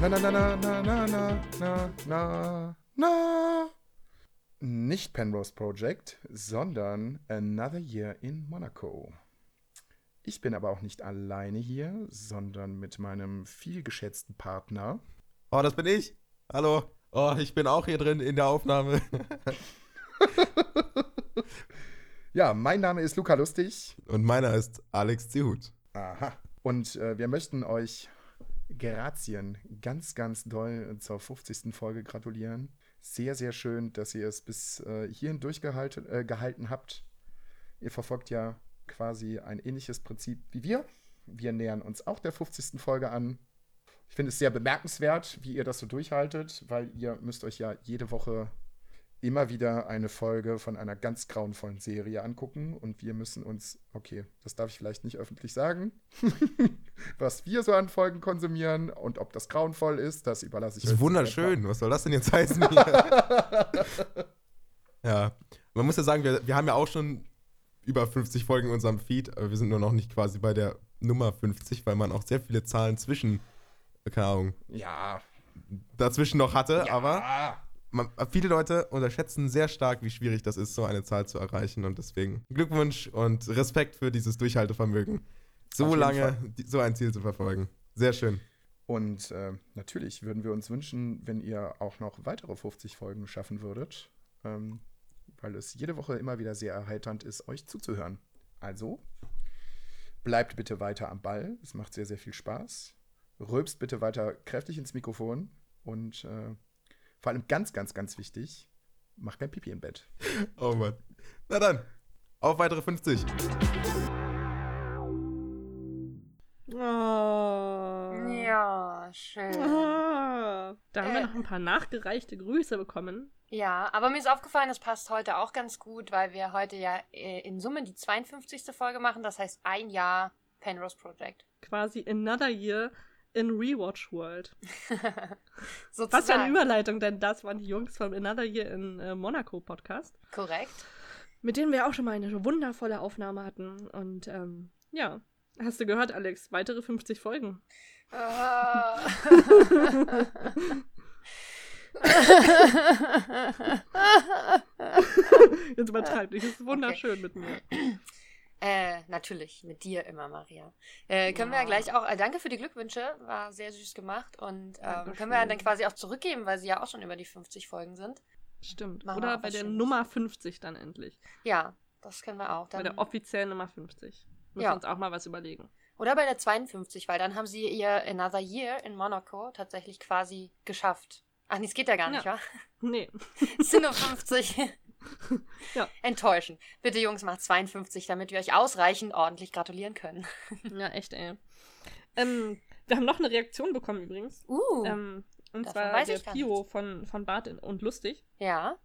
Na, na, na, na, na, na, na, na, na. Nicht Penrose Project, sondern Another Year in Monaco. Ich bin aber auch nicht alleine hier, sondern mit meinem vielgeschätzten Partner. Oh, das bin ich. Hallo. Oh, ich bin auch hier drin in der Aufnahme. ja, mein Name ist Luca Lustig. Und meiner ist Alex Zihut. Aha. Und äh, wir möchten euch Grazien ganz, ganz doll zur 50. Folge gratulieren. Sehr, sehr schön, dass ihr es bis äh, hierhin durchgehalten äh, gehalten habt. Ihr verfolgt ja quasi ein ähnliches Prinzip wie wir. Wir nähern uns auch der 50. Folge an. Ich finde es sehr bemerkenswert, wie ihr das so durchhaltet, weil ihr müsst euch ja jede Woche immer wieder eine Folge von einer ganz grauenvollen Serie angucken und wir müssen uns, okay, das darf ich vielleicht nicht öffentlich sagen, was wir so an Folgen konsumieren und ob das grauenvoll ist, das überlasse ich euch. Das ist wunderschön. Was soll das denn jetzt heißen? ja, man muss ja sagen, wir, wir haben ja auch schon über 50 Folgen in unserem Feed, aber wir sind nur noch nicht quasi bei der Nummer 50, weil man auch sehr viele Zahlen zwischen, keine Ahnung, ja, dazwischen noch hatte, ja. aber man, viele Leute unterschätzen sehr stark, wie schwierig das ist, so eine Zahl zu erreichen. Und deswegen Glückwunsch und Respekt für dieses Durchhaltevermögen, so lange die, so ein Ziel zu verfolgen. Sehr schön. Und äh, natürlich würden wir uns wünschen, wenn ihr auch noch weitere 50 Folgen schaffen würdet, ähm, weil es jede Woche immer wieder sehr erheiternd ist, euch zuzuhören. Also, bleibt bitte weiter am Ball. Es macht sehr, sehr viel Spaß. Rülpst bitte weiter kräftig ins Mikrofon und äh, vor allem ganz, ganz, ganz wichtig, mach kein Pipi im Bett. Oh Mann. Na dann, auf weitere 50. Oh. Ja, schön. Oh. Da haben äh. wir noch ein paar nachgereichte Grüße bekommen. Ja, aber mir ist aufgefallen, es passt heute auch ganz gut, weil wir heute ja äh, in Summe die 52. Folge machen. Das heißt ein Jahr Penrose Project. Quasi another year in Rewatch World. Was für eine Überleitung, denn das waren die Jungs vom Another Year in äh, Monaco Podcast. Korrekt. Mit denen wir auch schon mal eine wundervolle Aufnahme hatten. Und ähm, ja, hast du gehört, Alex? Weitere 50 Folgen. Uh. Jetzt übertreibt nicht. Es ist wunderschön okay. mit mir. Äh, natürlich, mit dir immer, Maria. Äh, können ja. wir ja gleich auch, äh, danke für die Glückwünsche, war sehr süß gemacht und ähm, können wir ja dann quasi auch zurückgeben, weil sie ja auch schon über die 50 Folgen sind. Stimmt. Machen Oder bei der Schönes. Nummer 50 dann endlich. Ja, das können wir auch. Dann, bei der offiziellen Nummer 50. Müssen ja. wir uns auch mal was überlegen. Oder bei der 52, weil dann haben sie ihr Another Year in Monaco tatsächlich quasi geschafft. Ach, nee, es geht ja gar nicht, ja. wa? Nee. es sind nur 50. ja. Enttäuschend. Bitte, Jungs, macht 52, damit wir euch ausreichend ordentlich gratulieren können. ja, echt, ey. Ähm, wir haben noch eine Reaktion bekommen übrigens. Uh. Ähm, und zwar der Pio von, von Bart und Lustig. Ja.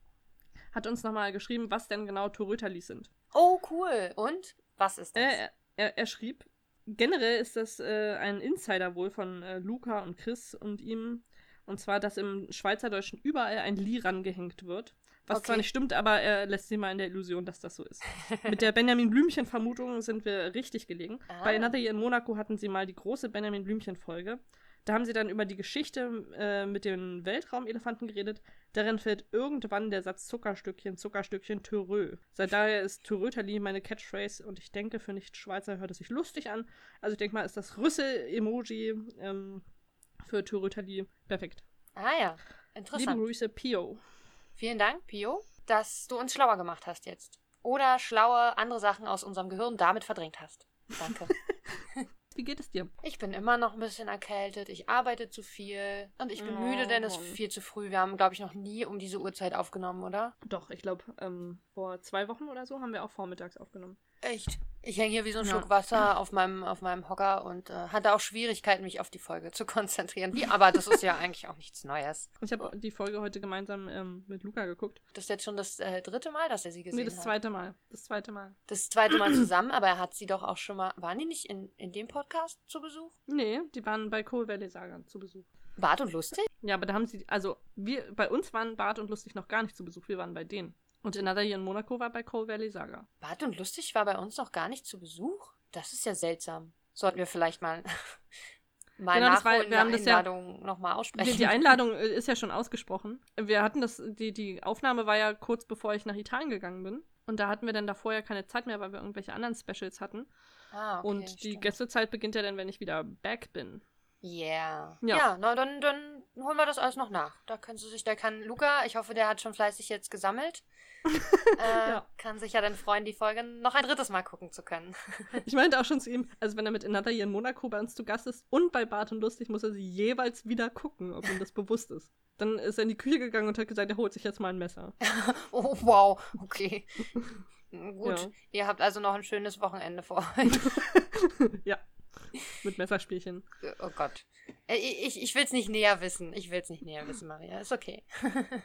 Hat uns nochmal geschrieben, was denn genau Torötalis sind. Oh, cool. Und? Was ist das? Äh, er, er, schrieb, generell ist das äh, ein Insider wohl von äh, Luca und Chris und ihm. Und zwar, dass im Schweizerdeutschen überall ein Li rangehängt wird. Was okay. zwar nicht stimmt, aber er lässt sie mal in der Illusion, dass das so ist. Mit der Benjamin Blümchen-Vermutung sind wir richtig gelegen. Ah. Bei Another Year in Monaco hatten sie mal die große Benjamin Blümchen-Folge. Da haben sie dann über die Geschichte äh, mit den Weltraumelefanten geredet. Darin fällt irgendwann der Satz Zuckerstückchen, Zuckerstückchen, Törö. Seit daher ist Töröterli meine Catchphrase und ich denke, für Nicht-Schweizer hört es sich lustig an. Also ich denke mal, ist das Rüssel-Emoji ähm, für Töröterli perfekt. Ah ja, interessant. Liebe Grüße, Pio. Vielen Dank, Pio, dass du uns schlauer gemacht hast jetzt. Oder schlaue andere Sachen aus unserem Gehirn damit verdrängt hast. Danke. Wie geht es dir? Ich bin immer noch ein bisschen erkältet. Ich arbeite zu viel. Und ich bin oh, müde, denn es ist viel zu früh. Wir haben, glaube ich, noch nie um diese Uhrzeit aufgenommen, oder? Doch, ich glaube, ähm, vor zwei Wochen oder so haben wir auch vormittags aufgenommen. Echt? Ich hänge hier wie so ein ja. Schluck Wasser auf meinem, auf meinem Hocker und äh, hatte auch Schwierigkeiten, mich auf die Folge zu konzentrieren. Wie, aber das ist ja eigentlich auch nichts Neues. Ich habe die Folge heute gemeinsam ähm, mit Luca geguckt. Das ist jetzt schon das äh, dritte Mal, dass er sie gesehen hat? Nee, das zweite Mal. Das zweite Mal. Das zweite Mal zusammen, aber er hat sie doch auch schon mal. Waren die nicht in, in dem Podcast zu Besuch? Nee, die waren bei Coal Valley Saga zu Besuch. Bart und Lustig? Ja, aber da haben sie, also wir, bei uns waren Bart und Lustig noch gar nicht zu Besuch, wir waren bei denen. Und Another Year in Monaco war bei Coal Valley Saga. Bart und Lustig war bei uns noch gar nicht zu Besuch? Das ist ja seltsam. sollten wir vielleicht mal, mal Genau, das war- wir haben das ja- Einladung nochmal aussprechen. Die, die Einladung äh, ist ja schon ausgesprochen. Wir hatten das, die, die Aufnahme war ja kurz bevor ich nach Italien gegangen bin. Und da hatten wir dann davor ja keine Zeit mehr, weil wir irgendwelche anderen Specials hatten. ah, okay, und die stimmt. Gästezeit beginnt ja dann, wenn ich wieder back bin. Yeah. Ja. Ja, na, dann, dann holen wir das alles noch nach. Da können Sie sich, da kann Luca, ich hoffe, der hat schon fleißig jetzt gesammelt. äh, Ja. Kann sich ja dann freuen, die Folge noch ein drittes Mal gucken zu können. Ich meinte auch schon zu ihm, also wenn er mit Another Year in Monaco bei uns zu Gast ist und bei Bart und Lustig, muss er sie jeweils wieder gucken, ob ihm das bewusst ist. Dann ist er in die Küche gegangen und hat gesagt, er holt sich jetzt mal ein Messer. Oh, wow, okay. Gut, Ja. ihr habt also noch ein schönes Wochenende vor euch. ja. Mit Messerspielchen. oh Gott. Äh, Ich, ich will es nicht näher wissen. Ich will es nicht näher wissen, Maria. Ist okay.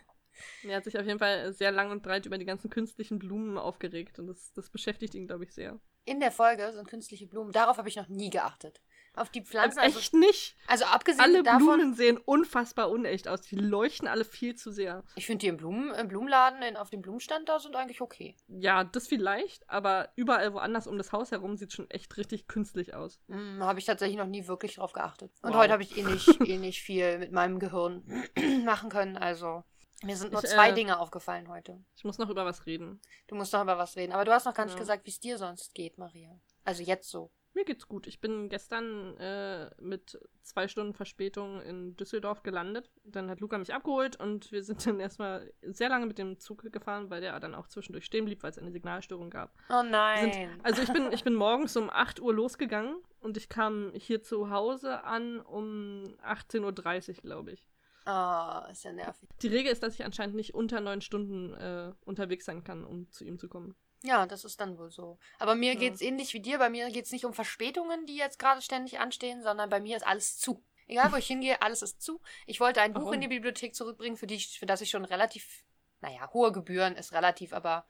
Er hat sich auf jeden Fall sehr lang und breit über die ganzen künstlichen Blumen aufgeregt und das, das beschäftigt ihn, glaube ich, sehr. In der Folge sind künstliche Blumen. Darauf habe ich noch nie geachtet. Auf die Pflanzen. Also Also, echt nicht. also abgesehen Alle davon. Blumen sehen unfassbar unecht aus. Die leuchten alle viel zu sehr. Ich finde die im, Blumen, im Blumenladen, in, auf dem Blumenstand da sind eigentlich okay. Ja, das vielleicht, aber überall woanders um das Haus herum sieht schon echt richtig künstlich aus. Hm, habe ich tatsächlich noch nie wirklich drauf geachtet. Und Wow. heute habe ich eh nicht, eh nicht viel mit meinem Gehirn machen können. Also mir sind nur Ich, zwei äh, Dinge aufgefallen heute. Ich muss noch über was reden. Du musst noch über was reden. Aber du hast noch gar nicht Ja. gesagt, wie es dir sonst geht, Maria. Also jetzt so. Mir geht's gut. Ich bin gestern äh, mit zwei Stunden Verspätung in Düsseldorf gelandet. Dann hat Luca mich abgeholt und wir sind dann erstmal sehr lange mit dem Zug gefahren, weil der dann auch zwischendurch stehen blieb, weil es eine Signalstörung gab. Oh nein. Sind, also ich bin, ich bin morgens um 8 Uhr losgegangen und ich kam hier zu Hause an um 18.30 Uhr, glaube ich. Ah, ist ja nervig. Die Regel ist, dass ich anscheinend nicht unter neun Stunden äh, unterwegs sein kann, um zu ihm zu kommen. Ja, das ist dann wohl so. Aber mir Ja. geht's ähnlich wie dir. Bei mir geht's nicht um Verspätungen, die jetzt gerade ständig anstehen, sondern bei mir ist alles zu. Egal, wo ich hingehe, alles ist zu. Ich wollte ein Buch Warum? in die Bibliothek zurückbringen, für, die für das ich schon relativ, naja, hohe Gebühren ist relativ, aber.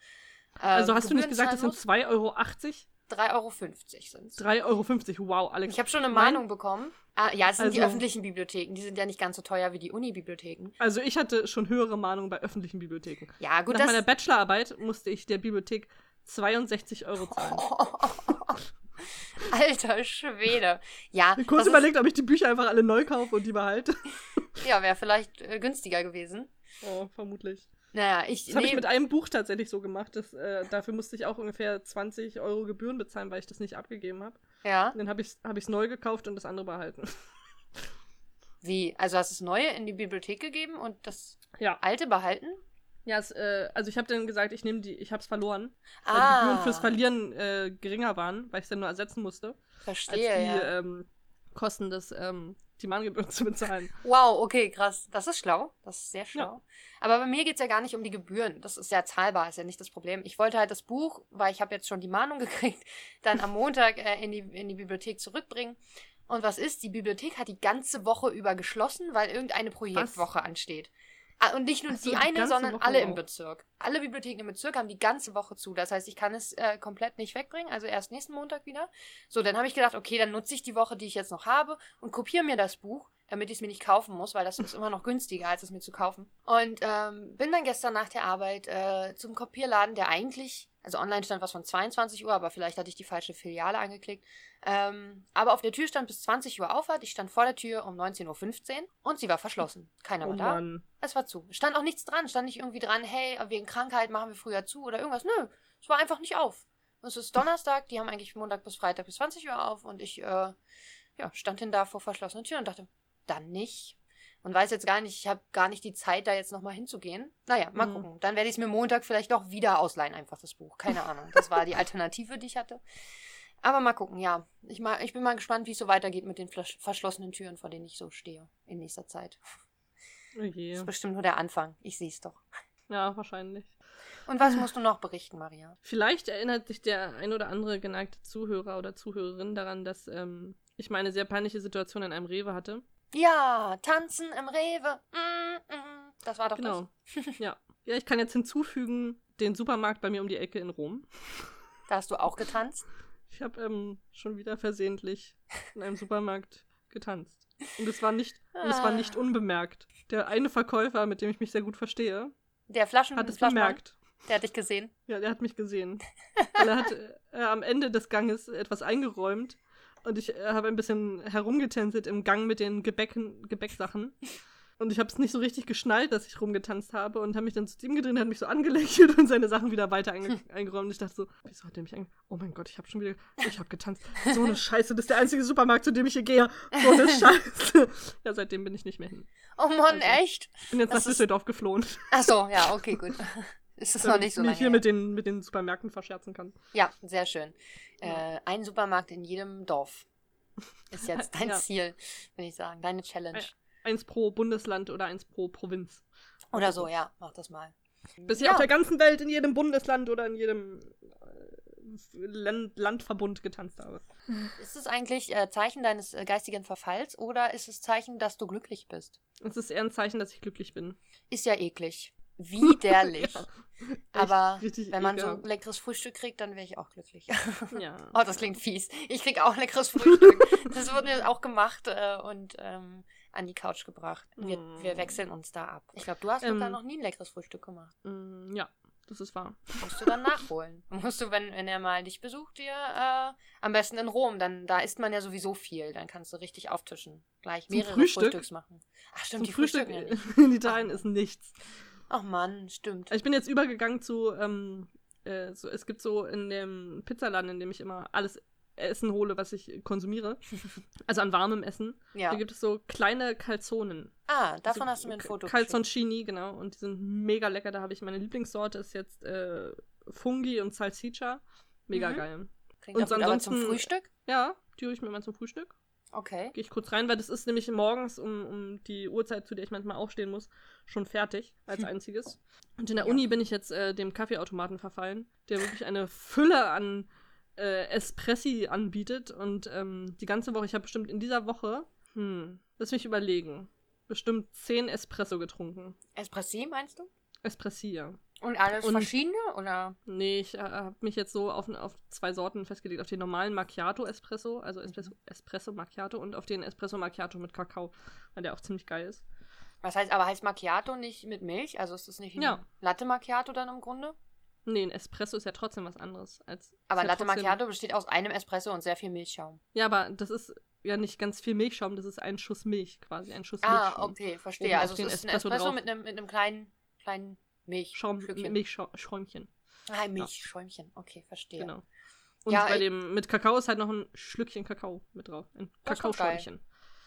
Äh, Also hast du nicht gesagt, das sind muss? 2,80 Euro? 3,50 Euro sind's. 3,50 Euro. Wow, Alex. Ich habe schon eine Mahnung bekommen. Ah, ja, es sind die Also- öffentlichen Bibliotheken. Die sind ja nicht ganz so teuer wie die Uni-Bibliotheken. Also ich hatte schon höhere Mahnungen bei öffentlichen Bibliotheken. Ja, gut, Nach meiner Bachelorarbeit musste ich der Bibliothek 62 Euro zahlen. Alter Schwede. Ja, Ich kurz überlegt, ob ich die Bücher einfach alle neu kaufe und die behalte. Ist, ja wäre vielleicht äh, günstiger gewesen. Oh, vermutlich. Naja, ich. Das habe ich nee, mit einem Buch tatsächlich so gemacht. Das, äh, dafür musste ich auch ungefähr 20 Euro Gebühren bezahlen, weil ich das nicht abgegeben habe. ja. Und dann habe ich es hab ich's neu gekauft und das andere behalten. Wie? Also hast du das Neue in die Bibliothek gegeben und das Ja. Alte behalten? Ja, es, äh, also ich habe dann gesagt, ich nehme die, ich habe es verloren. Weil Ah. die Gebühren fürs Verlieren äh, geringer waren, weil ich es dann nur ersetzen musste, als Verstehe, die ja. ähm, Kosten des, ähm, die Mahngebühren zu bezahlen. Wow, okay, krass. Das ist schlau. Das ist sehr schlau. Aber bei mir geht's ja gar nicht um die Gebühren. Das ist ja zahlbar, ist ja nicht das Problem. Ich wollte halt das Buch, weil ich habe jetzt schon die Mahnung gekriegt, dann am Montag äh, in, die, in die Bibliothek zurückbringen. Und was ist? Die Bibliothek hat die ganze Woche über geschlossen, weil irgendeine Projektwoche ansteht. Ah, Und nicht nur Ach so, die eine, sondern Woche alle auch. im Bezirk. Alle Bibliotheken im Bezirk haben die ganze Woche zu. Das heißt, ich kann es äh, komplett nicht wegbringen, also erst nächsten Montag wieder. So, dann habe ich gedacht, okay, dann nutze ich die Woche, die ich jetzt noch habe und kopiere mir das Buch, damit ich es mir nicht kaufen muss, weil das ist immer noch günstiger, als es mir zu kaufen. Und ähm, bin dann gestern nach der Arbeit äh, zum Kopierladen, der eigentlich, also online stand was von 22 Uhr, aber vielleicht hatte ich die falsche Filiale angeklickt. Ähm, aber auf der Tür stand bis 20 Uhr Auffahrt. Ich stand vor der Tür um 19.15 Uhr und sie war verschlossen. Keiner Oh war da. Mann. Es war zu. Stand auch nichts dran. Stand nicht irgendwie dran, hey, wegen Krankheit machen wir früher zu oder irgendwas. Nö, es war einfach nicht auf. Es ist Donnerstag, die haben eigentlich Montag bis Freitag bis 20 Uhr auf und ich äh, ja, stand hin da vor verschlossenen Türen und dachte, dann nicht. Und weiß jetzt gar nicht, ich habe gar nicht die Zeit, da jetzt nochmal hinzugehen. Naja, mal Mhm. gucken. Dann werde ich es mir Montag vielleicht doch wieder ausleihen, einfach das Buch. Keine Ahnung. Das war die Alternative, die ich hatte. Aber mal gucken, ja. Ich, mal, ich bin mal gespannt, wie es so weitergeht mit den verschlossenen Türen, vor denen ich so stehe in nächster Zeit. Oh je. Das ist bestimmt nur der Anfang. Ich sehe es doch. Ja, wahrscheinlich. Und was musst du noch berichten, Maria? Vielleicht erinnert sich der ein oder andere geneigte Zuhörer oder Zuhörerin daran, dass ähm, ich mal eine sehr peinliche Situation in einem Rewe hatte. Ja, tanzen im Rewe. Mm, mm. Das war doch Genau. ja. Ja, ich kann jetzt hinzufügen, den Supermarkt bei mir um die Ecke in Rom. das. Da hast du auch getanzt. Ich habe ähm, schon wieder versehentlich in einem Supermarkt getanzt. Und es war nicht, und es war nicht Ah. unbemerkt. Der eine Verkäufer, mit dem ich mich sehr gut verstehe, Der Flaschen hat es Flaschenmann, bemerkt. Der hat dich gesehen. Ja, der hat mich gesehen. Weil er hat äh, am Ende des Ganges etwas eingeräumt, Und ich äh, habe ein bisschen herumgetänzelt im Gang mit den Gebäcken, Gebäcksachen. Und ich habe es nicht so richtig geschnallt, dass ich rumgetanzt habe und habe mich dann zu ihm gedreht, hat mich so angelächelt und seine Sachen wieder weiter einge eingeräumt. Und ich dachte so, wieso hat der mich ange... Oh mein Gott, ich habe schon wieder... Ich habe getanzt. So eine Scheiße, das ist der einzige Supermarkt, zu dem ich hier gehe. So eine Scheiße. Ja, seitdem bin ich nicht mehr hin. Oh Mann, Also, echt? Ich bin jetzt Das nach ist- Düsseldorf geflohen. Ach so, ja, okay, gut. Ist das noch nicht so ich lange mich hier her. mit den, mit den Supermärkten verscherzen kann. Ja, sehr schön. Äh, ein Supermarkt in jedem Dorf ist jetzt dein Ja. Ziel, würde ich sagen. Deine Challenge. Eins pro Bundesland oder eins pro Provinz. Oder so, ja, mach das mal. Bis Ja. auf der ganzen Welt in jedem Bundesland oder in jedem äh, Land Landverbund getanzt habe. Ist es eigentlich äh, Zeichen deines äh, geistigen Verfalls oder ist es Zeichen, dass du glücklich bist? Es ist eher ein Zeichen, dass ich glücklich bin. Ist ja eklig. Widerlich. Ja, Aber richtig wenn man ekelhaft. so leckeres Frühstück kriegt, dann wäre ich auch glücklich. Ja. Oh, das klingt fies. Ich krieg auch leckeres Frühstück. Das wurde mir auch gemacht äh, und ähm, an die Couch gebracht. Wir, Mm. wir wechseln uns da ab. Ich glaube, du hast Ähm. noch nie ein leckeres Frühstück gemacht. Mm, ja, das ist wahr. Musst du dann nachholen. Musst du, wenn, wenn er mal dich besucht, dir äh, am besten in Rom, dann da isst man ja sowieso viel. Dann kannst du richtig auftischen. Gleich mehrere Frühstück? Frühstücks machen. Ach stimmt, Zum die Frühstück ja nicht. in Italien ist nichts. Ach Mann, stimmt. Ich bin jetzt übergegangen zu, ähm, äh, so, es gibt so in dem Pizzaladen, in dem ich immer alles Essen hole, was ich konsumiere. Also an warmem Essen. Ja. Da gibt es so kleine Calzonen. Ah, davon Also hast du mir ein Foto geschickt. Calzoncini, genau. Und die sind mega lecker. Da habe ich meine Lieblingssorte, ist jetzt äh, Fungi und Salsiccia. Mega Mhm. geil. Klingt Und auch gut, aber zum ansonsten- Frühstück? Ja, die hole ich mir mal zum Frühstück. Okay. Gehe ich kurz rein, weil das ist nämlich morgens um, um die Uhrzeit, zu der ich manchmal aufstehen muss, schon fertig als einziges. Und in der Ja. Uni bin ich jetzt äh, dem Kaffeeautomaten verfallen, der wirklich eine Fülle an äh, Espressi anbietet. Und ähm, die ganze Woche, ich habe bestimmt in dieser Woche, hm, lass mich überlegen, bestimmt 10 Espresso getrunken. Espressi meinst du? Espressi, ja. Und alles Und- verschiedene oder? Nee, ich äh, habe mich jetzt so auf, auf zwei Sorten festgelegt. Auf den normalen Macchiato Espresso, also Espresso, Espresso Macchiato und auf den Espresso Macchiato mit Kakao, weil der auch ziemlich geil ist. Was heißt, aber heißt Macchiato nicht mit Milch? Also ist das nicht ein Ja. Latte Macchiato dann im Grunde? Nee, ein Espresso ist ja trotzdem was anderes. Als, Aber ja Latte trotzdem- Macchiato besteht aus einem Espresso und sehr viel Milchschaum. Ja, aber das ist ja nicht ganz viel Milchschaum, das ist ein Schuss Milch quasi, ein Schuss Ah, Milchschaum. okay, verstehe. Oben Also es ist ein Espresso Espresso drauf. mit einem, mit einem kleinen, kleinen Schaum, Milchstückchen. Milchschäumchen. Ah, Milchschäumchen. Okay, verstehe. Genau. Und Ja, bei ich- dem mit Kakao ist halt noch ein Schlückchen Kakao mit drauf. Ein Das. Kakaoschäumchen.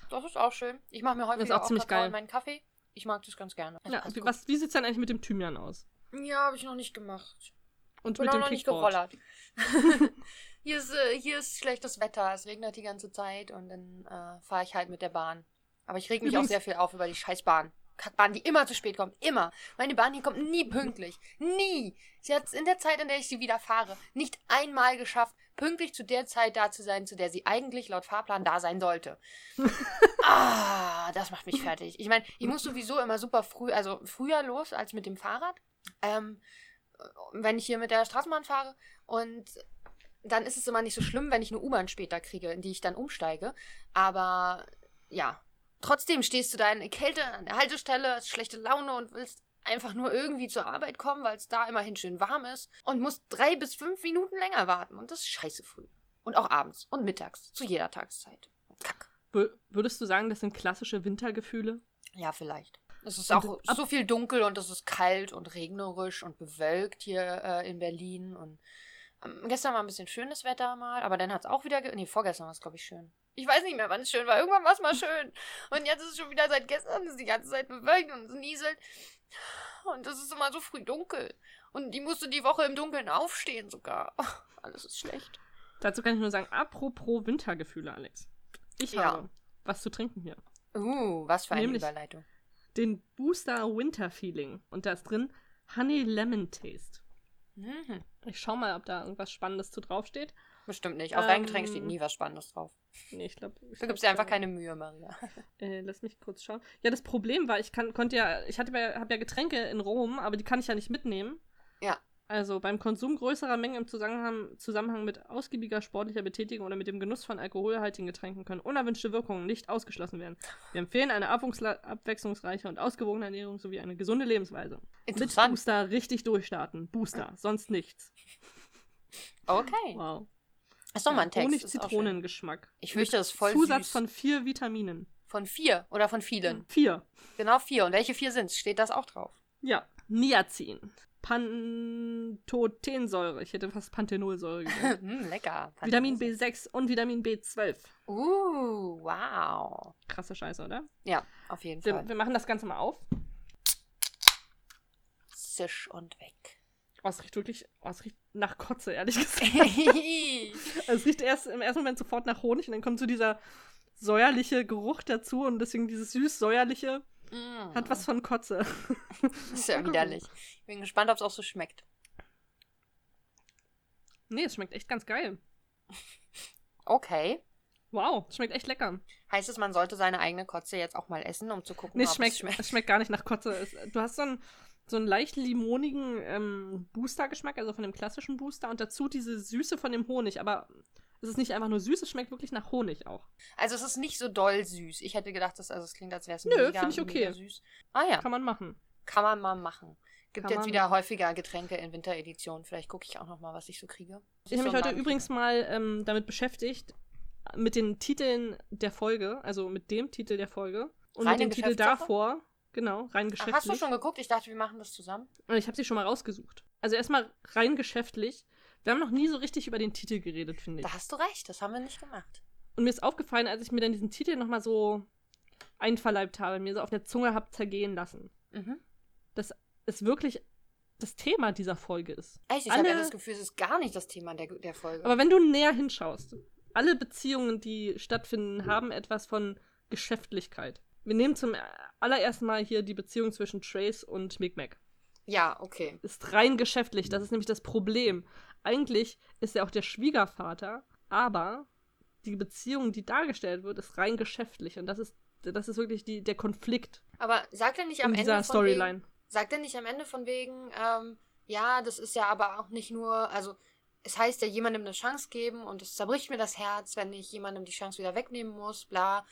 Das ist auch schön. Ich mache mir häufig ist auch auch, ziemlich Kakao geil. in meinen Kaffee. Ich mag das ganz gerne. Das Ja, gut. was, wie sieht's denn eigentlich mit dem Thymian aus? Ja, habe ich noch nicht gemacht. Und Bin mit auch dem noch nicht gerollert. hier, ist, äh, hier ist schlechtes Wetter. Es regnet die ganze Zeit und dann äh, fahre ich halt mit der Bahn. Aber ich reg mich auch Übrigens- sehr viel auf über die Scheißbahn. Kackbahn, die immer zu spät kommt. Immer. Meine Bahn hier kommt nie pünktlich. Nie. Sie hat es in der Zeit, in der ich sie wieder fahre, nicht einmal geschafft, pünktlich zu der Zeit da zu sein, zu der sie eigentlich laut Fahrplan da sein sollte. ah, das macht mich fertig. Ich meine, ich muss sowieso immer super früh, also früher los als mit dem Fahrrad. Ähm, wenn ich hier mit der Straßenbahn fahre und dann ist es immer nicht so schlimm, wenn ich eine U-Bahn später kriege, in die ich dann umsteige. Aber ja, trotzdem stehst du da in der Kälte an der Haltestelle, hast schlechte Laune und willst einfach nur irgendwie zur Arbeit kommen, weil es da immerhin schön warm ist und musst drei bis fünf Minuten länger warten. Und das ist scheiße früh. Und auch abends und mittags, zu jeder Tageszeit. Kack. Wür- Würdest du sagen, das sind klassische Wintergefühle? Ja, vielleicht. Es ist auch so viel dunkel und es ist kalt und regnerisch und bewölkt hier äh, in Berlin. Und ähm, gestern war ein bisschen schönes Wetter mal, aber dann hat es auch wieder. ge- Nee, vorgestern war es, glaube ich, schön. Ich weiß nicht mehr, wann es schön war. Irgendwann war es mal schön. Und jetzt ist es schon wieder seit gestern, ist die ganze Zeit bewölkt und es nieselt. Und es ist immer so früh dunkel. Und die musste die Woche im Dunkeln aufstehen sogar. Alles ist schlecht. Dazu kann ich nur sagen, apropos Wintergefühle, Alex. Ich Ja. habe was zu trinken hier. Uh, was für eine Nämlich- Überleitung. Den Booster Winter Feeling. Und da ist drin Honey Lemon Taste. Mhm. Ich schau mal, ob da irgendwas Spannendes zu draufsteht. Bestimmt nicht. Auf deinem Ähm, Getränk steht nie was Spannendes drauf. Nee, ich glaube. Da gibt es dir einfach keine Mühe, Maria. Äh, lass mich kurz schauen. Ja, das Problem war, ich kann, konnte ja, ich hatte ja, habe ja Getränke in Rom, aber die kann ich ja nicht mitnehmen. Ja. Also beim Konsum größerer Mengen im Zusammenhang, Zusammenhang mit ausgiebiger sportlicher Betätigung oder mit dem Genuss von alkoholhaltigen Getränken können unerwünschte Wirkungen nicht ausgeschlossen werden. Wir empfehlen eine abwechslungsreiche und ausgewogene Ernährung sowie eine gesunde Lebensweise. Mit. Booster richtig durchstarten. Booster, sonst nichts. Okay. Wow. Ist doch mal ein Text. schön. Honig-Zitronen-Geschmack. Ich fürchte, das ist voll Zusatz süß. von vier Vitaminen. Von vier oder von vielen. Vier. Genau vier. Und welche vier sind Steht das auch drauf? Ja. Niacin. Pantothensäure. Ich hätte fast Panthenolsäure gesagt. hm, lecker. Vitamin B6 und Vitamin B12. Uh, wow. Krasse Scheiße, oder? Ja, auf jeden Wir, Fall. wir machen das Ganze mal auf. Zisch und weg. Oh, es riecht wirklich, oh, es riecht nach Kotze, ehrlich gesagt. Also es riecht erst im ersten Moment sofort nach Honig und dann kommt so dieser säuerliche Geruch dazu und deswegen dieses süß-säuerliche Mm. hat was von Kotze. ist ja widerlich. Ich bin gespannt, ob es auch so schmeckt. Nee, es schmeckt echt ganz geil. Okay. Wow, es schmeckt echt lecker. Heißt es, man sollte seine eigene Kotze jetzt auch mal essen, um zu gucken, Nee, ob es schmeckt, es schmeckt? es schmeckt gar nicht nach Kotze. Es, du hast so einen, so einen leicht limonigen ähm, Booster-Geschmack, also von dem klassischen Booster und dazu diese Süße von dem Honig, aber es ist nicht einfach nur süß, es schmeckt wirklich nach Honig auch. Also es ist nicht so doll süß. Ich hätte gedacht, dass, also es klingt, als wäre es Nö, mega, find ich okay. mega süß. Ah ja, Kann man machen. kann man mal machen. Gibt Kann jetzt wieder häufiger Getränke in Winteredition. Vielleicht gucke ich auch noch mal, was ich so kriege. Ich habe mich heute übrigens mal ähm, damit beschäftigt, mit den Titeln der Folge, also mit dem Titel der Folge und Reine mit dem Titel davor. Genau, rein geschäftlich. Hast du schon geguckt? Ich dachte, wir machen das zusammen. Und ich habe sie schon mal rausgesucht. Also erstmal rein geschäftlich. Wir haben noch nie so richtig über den Titel geredet, finde ich. Da hast du recht, das haben wir nicht gemacht. Und mir ist aufgefallen, als ich mir dann diesen Titel nochmal so einverleibt habe, mir so auf der Zunge habe zergehen lassen, Mhm. dass es wirklich das Thema dieser Folge ist. Echt, ich habe ja das Gefühl, es ist gar nicht das Thema der, der Folge. Aber wenn du näher hinschaust, alle Beziehungen, die stattfinden, haben etwas von Geschäftlichkeit. Wir nehmen zum allerersten Mal hier die Beziehung zwischen Trace und Micmac. ja, okay. Ist rein geschäftlich, das ist nämlich das Problem. Eigentlich ist er auch der Schwiegervater, aber die Beziehung, die dargestellt wird, ist rein geschäftlich. Und das ist, das ist wirklich die, der Konflikt Aber sagt er nicht am Ende dieser von wegen, Storyline. sagt er nicht am Ende von wegen, ähm, ja, das ist ja aber auch nicht nur, also es heißt ja jemandem eine Chance geben und es zerbricht mir das Herz, wenn ich jemandem die Chance wieder wegnehmen muss, bla.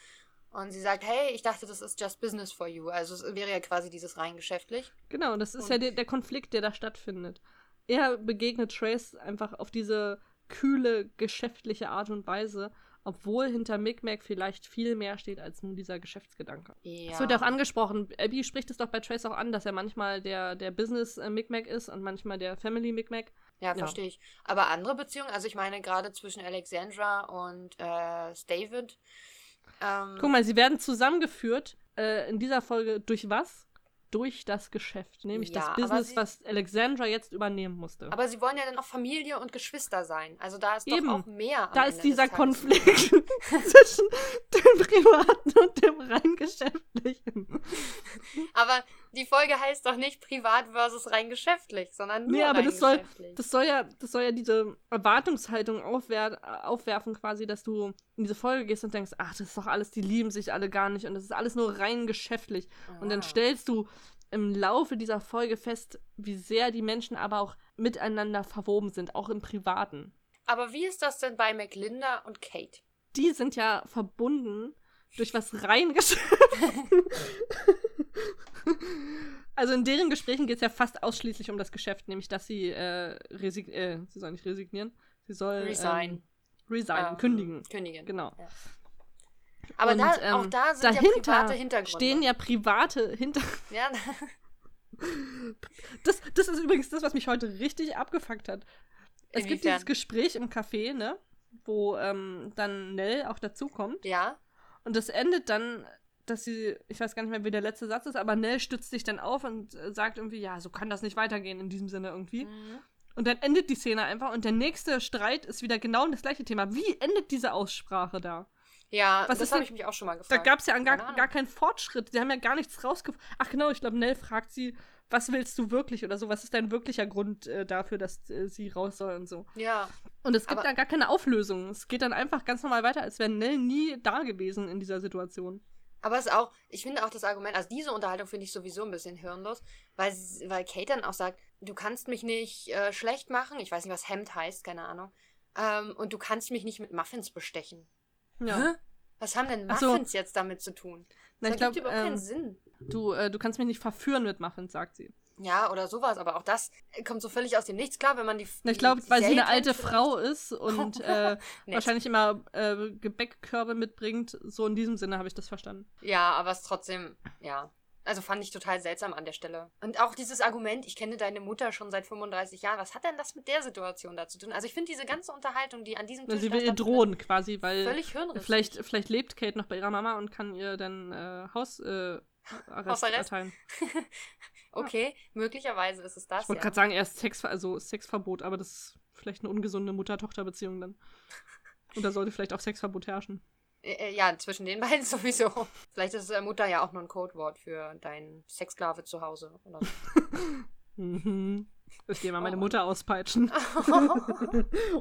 Und sie sagt, hey, ich dachte, das ist just business for you. Also es wäre ja quasi dieses rein geschäftlich. Genau, das ist Und- ja der, der Konflikt, der da stattfindet. Er begegnet Trace einfach auf diese kühle, geschäftliche Art und Weise, obwohl hinter Micmac vielleicht viel mehr steht als nur dieser Geschäftsgedanke. Ja. Es wird ja auch angesprochen, Abby spricht es doch bei Trace auch an, dass er manchmal der, der Business-Micmac ist und manchmal der Family-Micmac. Ja, Ja. verstehe ich. Aber andere Beziehungen, also ich meine gerade zwischen Alexandra und äh, David. Ähm, Guck mal, sie werden zusammengeführt äh, in dieser Folge durch was? Durch das Geschäft, nämlich Ja, das Business, sie- was Alexandra jetzt übernehmen musste. Aber sie wollen ja dann auch Familie und Geschwister sein. Also da ist Eben. doch auch mehr. da Ende ist dieser. Konflikt zwischen dem Privaten und dem rein Geschäftlichen. Aber die Folge heißt doch nicht privat versus rein geschäftlich, sondern nur Nee, aber rein das soll, geschäftlich. das soll ja, das soll ja diese Erwartungshaltung aufwer aufwerfen, quasi, dass du in diese Folge gehst und denkst, ach, das ist doch alles, die lieben sich alle gar nicht und das ist alles nur rein geschäftlich. Und dann Ah. stellst du im Laufe dieser Folge fest, wie sehr die Menschen aber auch miteinander verwoben sind, auch im Privaten. Aber wie ist das denn bei McLinda und Kate? Die sind ja verbunden durch was rein Also in deren Gesprächen geht es ja fast ausschließlich um das Geschäft, nämlich dass sie äh, resig äh, sie soll nicht resignieren, sie soll Resign. ähm, resign, Ähm, kündigen. Kündigen. Genau. Ja. Aber Und, da, ähm, auch da sind ja private Hintergründe. Stehen ja private hinter. Ja, Das, das ist übrigens das, was mich heute richtig abgefuckt hat. Es gibt dieses Gespräch im Café, ne? Wo ähm, dann Nell auch dazukommt. ja. Und das endet dann, dass sie, ich weiß gar nicht mehr, wie der letzte Satz ist, aber Nell stützt sich dann auf und äh, sagt irgendwie, ja, so kann das nicht weitergehen in diesem Sinne irgendwie. Mhm. Und dann endet die Szene einfach und der nächste Streit ist wieder genau das gleiche Thema. Wie endet diese Aussprache da? Ja, Was das habe ich mich auch schon mal Da gefragt. gab es ja gar, gar keinen Fortschritt. Die haben ja gar nichts rausgefunden. Ach genau, ich glaube, Nell fragt sie, was willst du wirklich oder so? Was ist dein wirklicher Grund äh, dafür, dass äh, sie raus soll und so? Ja, Und es gibt da gar keine Auflösung. Es geht dann einfach ganz normal weiter, als wäre Nell nie da gewesen in dieser Situation. Aber es ist auch, ich finde auch das Argument, also diese Unterhaltung finde ich sowieso ein bisschen hirnlos, weil, weil Kate dann auch sagt, du kannst mich nicht äh, schlecht machen, ich weiß nicht, was Hemd heißt, keine Ahnung, ähm, und du kannst mich nicht mit Muffins bestechen. Ja. Hä? Was haben denn Ach so. Muffins jetzt damit zu tun? Na, Das ich ergibt überhaupt ähm, keinen Sinn. du, äh, du kannst mich nicht verführen mit Muffins, sagt sie. Ja, oder sowas, aber auch das kommt so völlig aus dem Nichts. Klar, wenn man die. Ich glaube, weil sie eine alte Frau ist und äh, wahrscheinlich immer äh, Gebäckkörbe mitbringt. So in diesem Sinne habe ich das verstanden. Ja, aber es trotzdem, ja. Also fand ich total seltsam an der Stelle. Und auch dieses Argument, ich kenne deine Mutter schon seit 35 Jahren, was hat denn das mit der Situation da zu tun? Also ich finde diese ganze Unterhaltung, die an diesem Tisch Sie will ihr drohen quasi, weil Völlig hirnrissig. vielleicht, vielleicht lebt Kate noch bei ihrer Mama und kann ihr dann äh, Haus, äh, Arrest Hausarrest? erteilen. Okay, möglicherweise ist es das. Ich wollte ja. gerade sagen, erst Sex, also Sexverbot, aber das ist vielleicht eine ungesunde Mutter-Tochter-Beziehung dann. Und da sollte vielleicht auch Sexverbot herrschen. Ja, zwischen den beiden sowieso. Vielleicht ist äh, Mutter ja auch nur ein Codewort für deinen Sexsklave zu Hause. Oder so. Mhm. Ich gehe mal Oh meine. Mutter auspeitschen.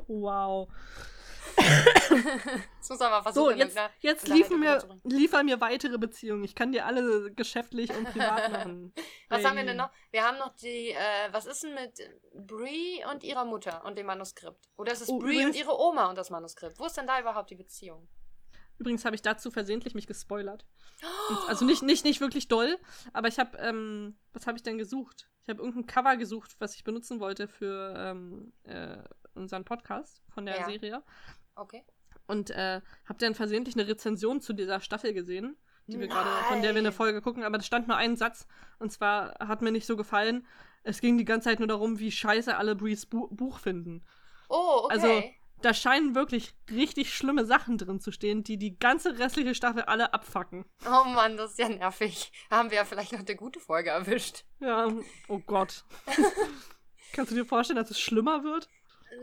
wow. Das muss aber So, versuchen. jetzt, in jetzt liefen mir, liefer mir weitere Beziehungen. Ich kann dir alle geschäftlich und privat machen. Was haben wir Hey. denn noch? Wir haben noch die, äh, was ist denn mit Brie und ihrer Mutter und dem Manuskript? Oder ist es Oh, Brie übrigens- und ihre Oma und das Manuskript? Wo ist denn da überhaupt die Beziehung? Übrigens habe ich dazu versehentlich mich gespoilert. Und, also nicht, nicht, nicht wirklich doll, aber ich habe, ähm, was habe ich denn gesucht? Ich habe irgendein Cover gesucht, was ich benutzen wollte für ähm, äh, unseren Podcast von der Ja. Serie. Okay. Und äh, habe dann versehentlich eine Rezension zu dieser Staffel gesehen, die wir gerade, von der wir eine. Folge gucken, aber da stand nur ein Satz. Und zwar hat mir nicht so gefallen. Es ging die ganze Zeit nur darum, wie scheiße alle Brees Bu Buch finden. Oh, okay. Also, Da scheinen wirklich richtig schlimme Sachen drin zu stehen, die die ganze restliche Staffel alle abfacken. oh Mann, das ist ja nervig. Haben wir ja vielleicht noch eine gute Folge erwischt. Ja, oh Gott. Kannst du dir vorstellen, dass es schlimmer wird?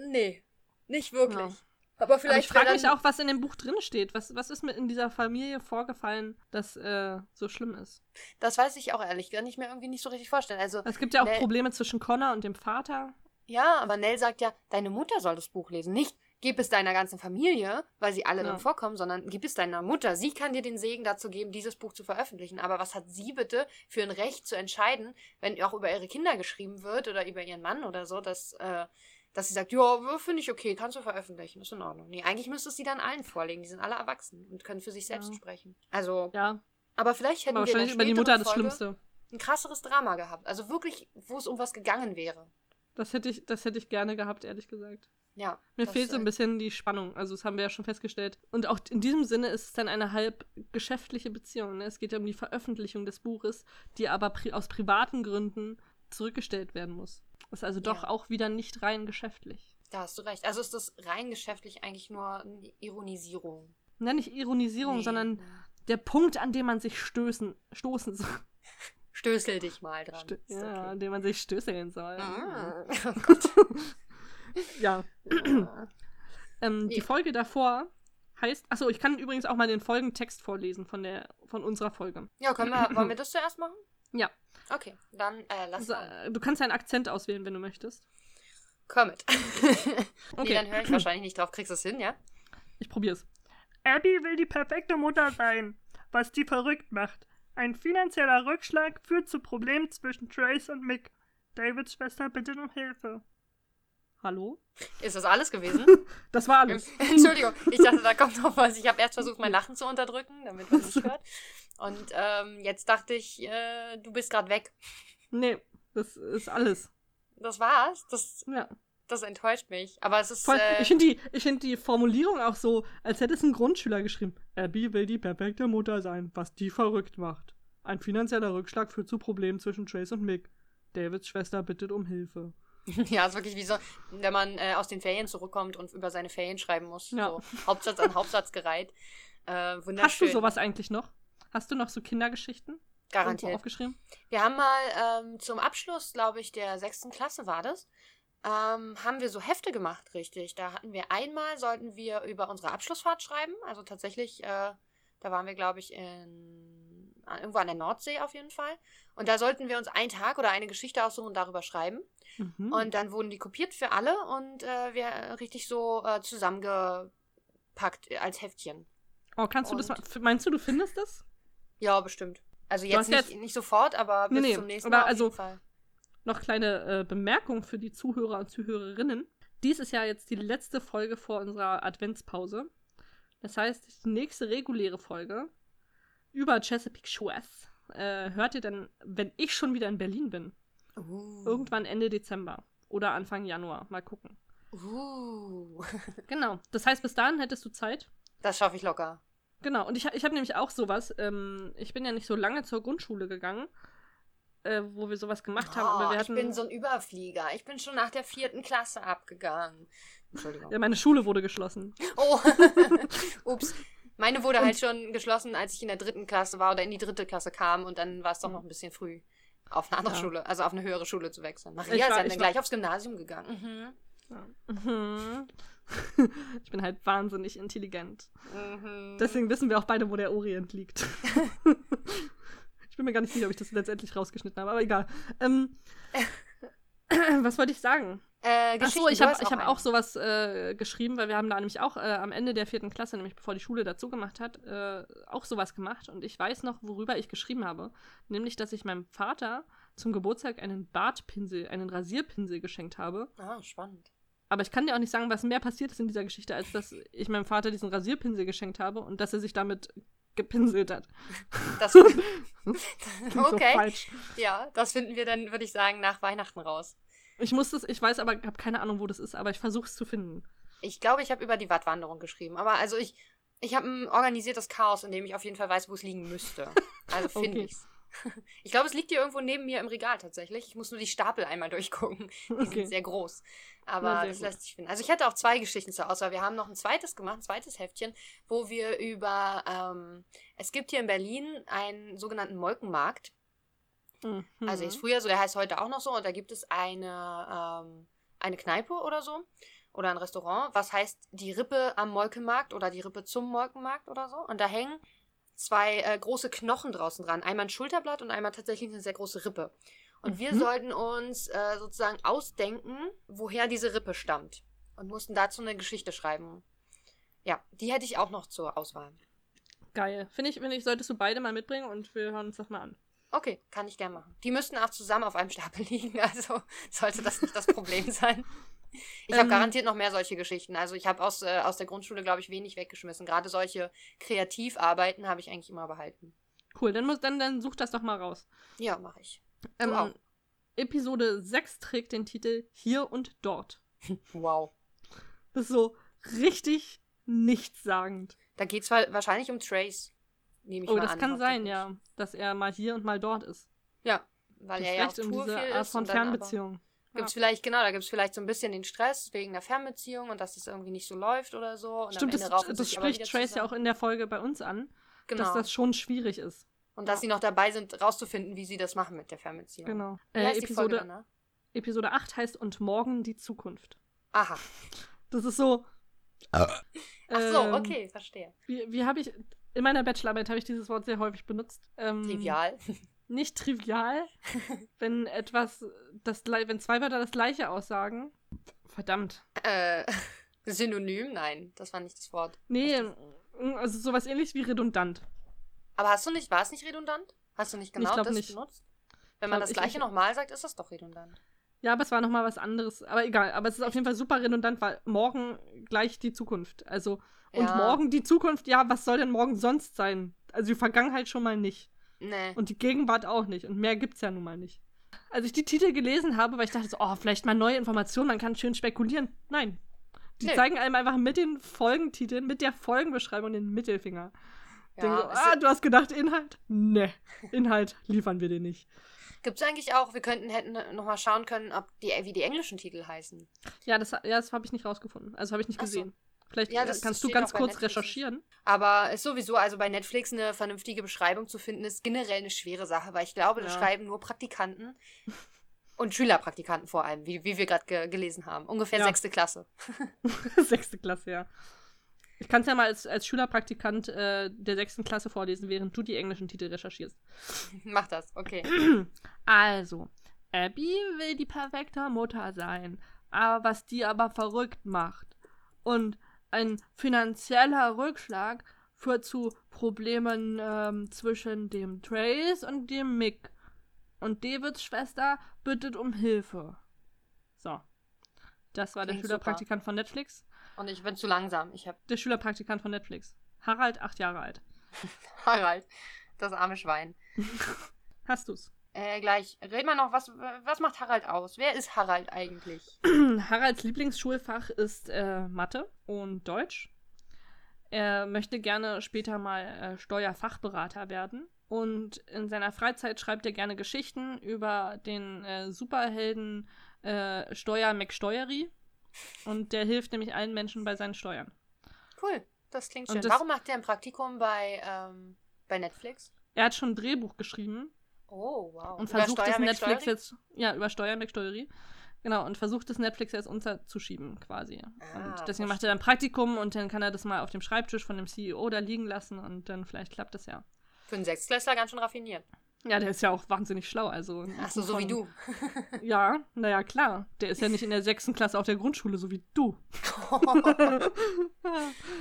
Nee, nicht wirklich. Ja. Aber Aber vielleicht ich frage mich auch, was in dem Buch drin steht. Was, was ist mit in dieser Familie vorgefallen, das äh, so schlimm ist? Das weiß ich auch ehrlich, kann ich mir irgendwie nicht so richtig vorstellen. Also, Es gibt ja auch Nee. Probleme zwischen Connor und dem Vater. ja, aber Nell sagt ja, deine Mutter soll das Buch lesen. Nicht, gib es deiner ganzen Familie, weil sie alle Ja. drin vorkommen, sondern gib es deiner Mutter. Sie kann dir den Segen dazu geben, dieses Buch zu veröffentlichen. Aber was hat sie bitte für ein Recht zu entscheiden, wenn auch über ihre Kinder geschrieben wird oder über ihren Mann oder so, dass, äh, dass sie sagt, ja, finde ich okay, kannst du veröffentlichen, ist in Ordnung. Nee, eigentlich müsste es sie dann allen vorlegen. Die sind alle erwachsen und können für sich selbst Ja. sprechen. Also, Ja, aber vielleicht hätten aber wir in wahrscheinlich der über die Mutter das Folge Schlimmste. ein krasseres Drama gehabt. Also wirklich, wo es um was gegangen wäre. Das hätte ich, das hätte ich gerne gehabt, ehrlich gesagt. Ja. Mir fehlt so ein bisschen die Spannung. Also, das haben wir ja schon festgestellt. Und auch in diesem Sinne ist es dann eine halb geschäftliche Beziehung. Ne? Es geht ja um die Veröffentlichung des Buches, die aber pri aus privaten Gründen zurückgestellt werden muss. Ist also doch Ja. auch wieder nicht rein geschäftlich. Da hast du recht. Also ist das rein geschäftlich eigentlich nur eine Ironisierung. Na, nicht Ironisierung, Nee. sondern der Punkt, an dem man sich stößen, stoßen soll. Stößel dich mal dran. Stö ja, an okay. dem man sich stößeln soll. Ah, Oh Gott. Ja. Ähm, Die Ja. Folge davor heißt. Achso, ich kann übrigens auch mal den Folgentext vorlesen von, der, von unserer Folge. Ja, können wir, wollen wir das zuerst machen? Ja. Okay, dann äh, lass Also, mal. äh, du kannst einen Akzent auswählen, wenn du möchtest. Komm mit. Okay. Nee, dann höre ich wahrscheinlich nicht drauf. Kriegst du es hin, ja? Ich probier's. Abby will die perfekte Mutter sein, was die verrückt macht. Ein finanzieller Rückschlag führt zu Problemen zwischen Trace und Mick. Davids Schwester bittet um Hilfe. Hallo? Ist das alles gewesen? Das war alles. Entschuldigung, ich dachte, da kommt noch was. Ich habe erst versucht, mein Lachen zu unterdrücken, damit man nicht hört. Und ähm, jetzt dachte ich, äh, du bist gerade weg. Nee, das ist alles. Das war's. Das, Ja. das enttäuscht mich. Aber es ist. Voll, Äh, ich finde die, ich find die Formulierung auch so, als hätte es ein Grundschüler geschrieben. Abby will die perfekte Mutter sein, was die verrückt macht. Ein finanzieller Rückschlag führt zu Problemen zwischen Trace und Mick. Davids Schwester bittet um Hilfe. Ja, ist wirklich wie so, wenn man äh, aus den Ferien zurückkommt und über seine Ferien schreiben muss. Ja. So Hauptsatz an Hauptsatz gereiht. Äh, wunderschön. Hast du sowas eigentlich noch? Hast du noch so Kindergeschichten? Garantiert. aufgeschrieben? Wir haben mal ähm, zum Abschluss, glaube ich, der sechsten Klasse war das, ähm, haben wir so Hefte gemacht, richtig. Da hatten wir einmal, sollten wir über unsere Abschlussfahrt schreiben. Also tatsächlich, äh, da waren wir, glaube ich, in, irgendwo an der Nordsee auf jeden Fall. Und da sollten wir uns einen Tag oder eine Geschichte aussuchen und darüber schreiben. Mhm. Und dann wurden die kopiert für alle und äh, wir richtig so äh, zusammengepackt äh, als Heftchen. oh, kannst du das und- f- meinst du, du findest das? Ja, bestimmt. Also jetzt nicht, jetzt- nicht sofort, aber bis Nee, zum nächsten Mal auf also- jeden Fall. Noch kleine äh, Bemerkung für die Zuhörer und Zuhörerinnen. Dies ist ja jetzt die letzte Folge vor unserer Adventspause. Das heißt, die nächste reguläre Folge über Chesapeake Shores äh, hört ihr dann, wenn ich schon wieder in Berlin bin. Uh. Irgendwann Ende Dezember oder Anfang Januar. Mal gucken. Uh. Genau. Das heißt, bis dahin hättest du Zeit. Das schaffe ich locker. Genau. Und ich, ich habe nämlich auch sowas. Ähm, ich bin ja nicht so lange zur Grundschule gegangen, äh, wo wir sowas gemacht haben. Aber Oh, wir ich hatten, bin so ein Überflieger. Ich bin schon nach der vierten Klasse abgegangen. Entschuldigung. ja, meine Schule wurde geschlossen. Oh. Ups. Meine wurde halt schon geschlossen, als ich in der dritten Klasse war oder in die dritte Klasse kam und dann war es doch noch ein bisschen früh, auf eine andere Ja. Schule, also auf eine höhere Schule zu wechseln. Maria Ich ist dann ich war- gleich aufs Gymnasium gegangen. Mhm. Mhm. ich bin halt wahnsinnig intelligent. Mhm. Deswegen wissen wir auch beide, wo der Orient liegt. ich bin mir gar nicht sicher, ob ich das letztendlich rausgeschnitten habe, aber egal. Ähm, was wollte ich sagen? äh, Ach Geschichten, so, ich habe ich hab auch sowas äh, geschrieben, weil wir haben da nämlich auch äh, am Ende der vierten Klasse, nämlich bevor die Schule dazu gemacht hat, äh, auch sowas gemacht. Und ich weiß noch, worüber ich geschrieben habe. Nämlich, dass ich meinem Vater zum Geburtstag einen Bartpinsel, einen Rasierpinsel geschenkt habe. Ah, spannend. Aber ich kann dir auch nicht sagen, was mehr passiert ist in dieser Geschichte, als dass ich meinem Vater diesen Rasierpinsel geschenkt habe und dass er sich damit gepinselt hat. Das, so okay. falsch. ja, das finden wir dann, würde ich sagen, nach Weihnachten raus. Ich muss das, ich weiß aber, habe keine Ahnung, wo das ist, aber ich versuche es zu finden. Ich glaube, ich habe über die Wattwanderung geschrieben. Aber also ich, ich habe ein organisiertes Chaos, in dem ich auf jeden Fall weiß, wo es liegen müsste. Also finde Okay. ich's. Ich glaube, es liegt hier irgendwo neben mir im Regal tatsächlich. Ich muss nur die Stapel einmal durchgucken. Die Okay. sind sehr groß. Aber sehr das lässt sich finden. Also ich hätte auch zwei Geschichten zur Auswahl. Wir haben noch ein zweites gemacht, ein zweites Heftchen, wo wir über, ähm, es gibt hier in Berlin einen sogenannten Molkenmarkt. Mhm. Also ist früher so, der heißt heute auch noch so. Und da gibt es eine, ähm, eine Kneipe oder so. Oder ein Restaurant, was heißt die Rippe am Molkenmarkt oder die Rippe zum Molkenmarkt oder so. Und da hängen zwei äh, große Knochen draußen dran. Einmal ein Schulterblatt und einmal tatsächlich eine sehr große Rippe. Und wir Mhm. sollten uns äh, sozusagen ausdenken, woher diese Rippe stammt. Und mussten dazu eine Geschichte schreiben. Ja, die hätte ich auch noch zur Auswahl. Geil. Finde ich, finde ich, solltest du beide mal mitbringen und wir hören uns das mal an. Okay, kann ich gern machen. Die müssten auch zusammen auf einem Stapel liegen, also sollte das nicht das Problem sein. Ich habe Ähm. garantiert noch mehr solche Geschichten. Also ich habe aus, äh, aus der Grundschule, glaube ich, wenig weggeschmissen. Gerade solche Kreativarbeiten habe ich eigentlich immer behalten. Cool, dann, muss, dann, dann such das doch mal raus. Ja, mache ich. Ähm, auch. Episode 6 trägt den Titel Hier und Dort. Wow. Das ist so richtig nichtssagend. Da geht es wahrscheinlich um Trace. Nehme ich Oh, mal das an, kann sein, ja. Dass er mal hier und mal dort ist. Ja, weil Das er ja auf vielleicht um Tour diese viel Art von Fernbeziehung. Gibt's vielleicht, genau, da gibt es vielleicht so ein bisschen den Stress wegen der Fernbeziehung und dass es irgendwie nicht so läuft oder so. Und Stimmt, am das, das spricht Trace ja auch in der Folge bei uns an, genau. dass das schon schwierig ist. Und dass sie noch dabei sind, rauszufinden, wie sie das machen mit der Fernbeziehung. Genau. Wie Äh, heißt die Folge Episode, dann, ne? Episode 8 heißt Und morgen die Zukunft. Aha. Das ist so. Ach so, ähm, okay, verstehe. Wie, wie habe ich. In meiner Bachelorarbeit habe ich dieses Wort sehr häufig benutzt. Ähm, Trivial. Nicht trivial, wenn etwas, das, wenn zwei Wörter das gleiche aussagen. Verdammt. äh, Synonym? Nein, das war nicht das Wort. Nee, also sowas ähnliches wie redundant. Aber hast du nicht, war es nicht redundant? Hast du nicht genau das nicht. benutzt? Wenn man das ich- gleiche ich- nochmal sagt, ist das doch redundant. Ja, aber es war nochmal was anderes. Aber egal, aber es ist auf jeden Fall super redundant, weil morgen gleich die Zukunft. Also, und Ja. morgen die Zukunft, ja, was soll denn morgen sonst sein? Also die Vergangenheit schon mal nicht. Nee. Und die Gegenwart auch nicht. Und mehr gibt's ja nun mal nicht. Als ich die Titel gelesen habe, weil ich dachte so, oh, vielleicht mal neue Informationen, man kann schön spekulieren. Nein. Die Nee. zeigen einem einfach mit den Folgentiteln, mit der Folgenbeschreibung den Mittelfinger. Denke so, es- ah, du hast gedacht, Inhalt? Ne, Inhalt liefern wir dir nicht. Gibt's eigentlich auch, wir könnten, hätten nochmal schauen können, ob die, wie die englischen Titel heißen. Ja, das, ja, das habe ich nicht rausgefunden. Also habe ich nicht Ach so. Vielleicht Ja, das kannst du ganz kurz Netflix. recherchieren. Aber ist sowieso, also bei Netflix eine vernünftige Beschreibung zu finden, ist generell eine schwere Sache, weil ich glaube, das Ja. schreiben nur Praktikanten und Schülerpraktikanten vor allem, wie, wie wir gerade ge gelesen haben. Ungefähr Ja. sechste Klasse. Sechste Klasse, ja. Ich kann es ja mal als, als Schülerpraktikant äh, der sechsten Klasse vorlesen, während du die englischen Titel recherchierst. Mach das, okay. Also, Abby will die perfekte Mutter sein, aber was die aber verrückt macht. Und ein finanzieller Rückschlag führt zu Problemen ähm, zwischen dem Trace und dem Mick. Und Davids Schwester bittet um Hilfe. So. Das war der Klingt Schülerpraktikant von Netflix. Und ich bin zu langsam. Ich habe Der Schülerpraktikant von Netflix. Harald, acht Jahre alt. Harald, das arme Schwein. Hast du's? Äh, gleich. Red mal noch, was, was macht Harald aus? Wer ist Harald eigentlich? Haralds Lieblingsschulfach ist äh, Mathe und Deutsch. Er möchte gerne später mal äh, Steuerfachberater werden. Und in seiner Freizeit schreibt er gerne Geschichten über den äh, Superhelden äh, Steuer McSteuery. Und der hilft nämlich allen Menschen bei seinen Steuern. Cool, das klingt schön. das- Warum macht der ein Praktikum bei, ähm, bei Netflix? Er hat schon ein Drehbuch geschrieben Oh, wow. und versucht es Steuer Netflix jetzt, ja, über Steuer McSteuery. Genau, und versucht es Netflix jetzt unterzuschieben, quasi. Ah, und deswegen macht er dann Praktikum und dann kann er das mal auf dem Schreibtisch von dem CEO da liegen lassen und dann vielleicht klappt das ja. Für einen Sechstklässler ganz schön raffiniert. Ja, der ist ja auch wahnsinnig schlau, also. Achso, so wie du. Ja, naja, klar. Der ist ja nicht in der sechsten Klasse auf der Grundschule, so wie du.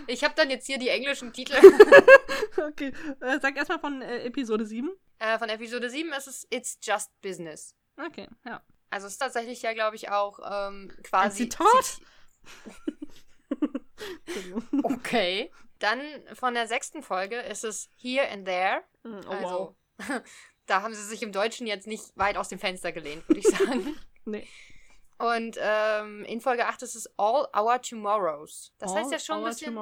ich habe dann jetzt hier die englischen Titel. okay, äh, sag erstmal von äh, Episode 7. äh, von Episode 7 ist es It's Just Business. Okay, ja. Also es ist tatsächlich ja, glaube ich, auch ähm, Ein quasi. Zitat? Zit- Entschuldigung. Okay. Dann von der sechsten Folge ist es Here and There. Oh, Also, da haben sie sich im Deutschen jetzt nicht weit aus dem Fenster gelehnt, würde ich sagen. Nee. Und ähm, in Folge 8 ist es All Our Tomorrows. Das All heißt ja schon ein bisschen,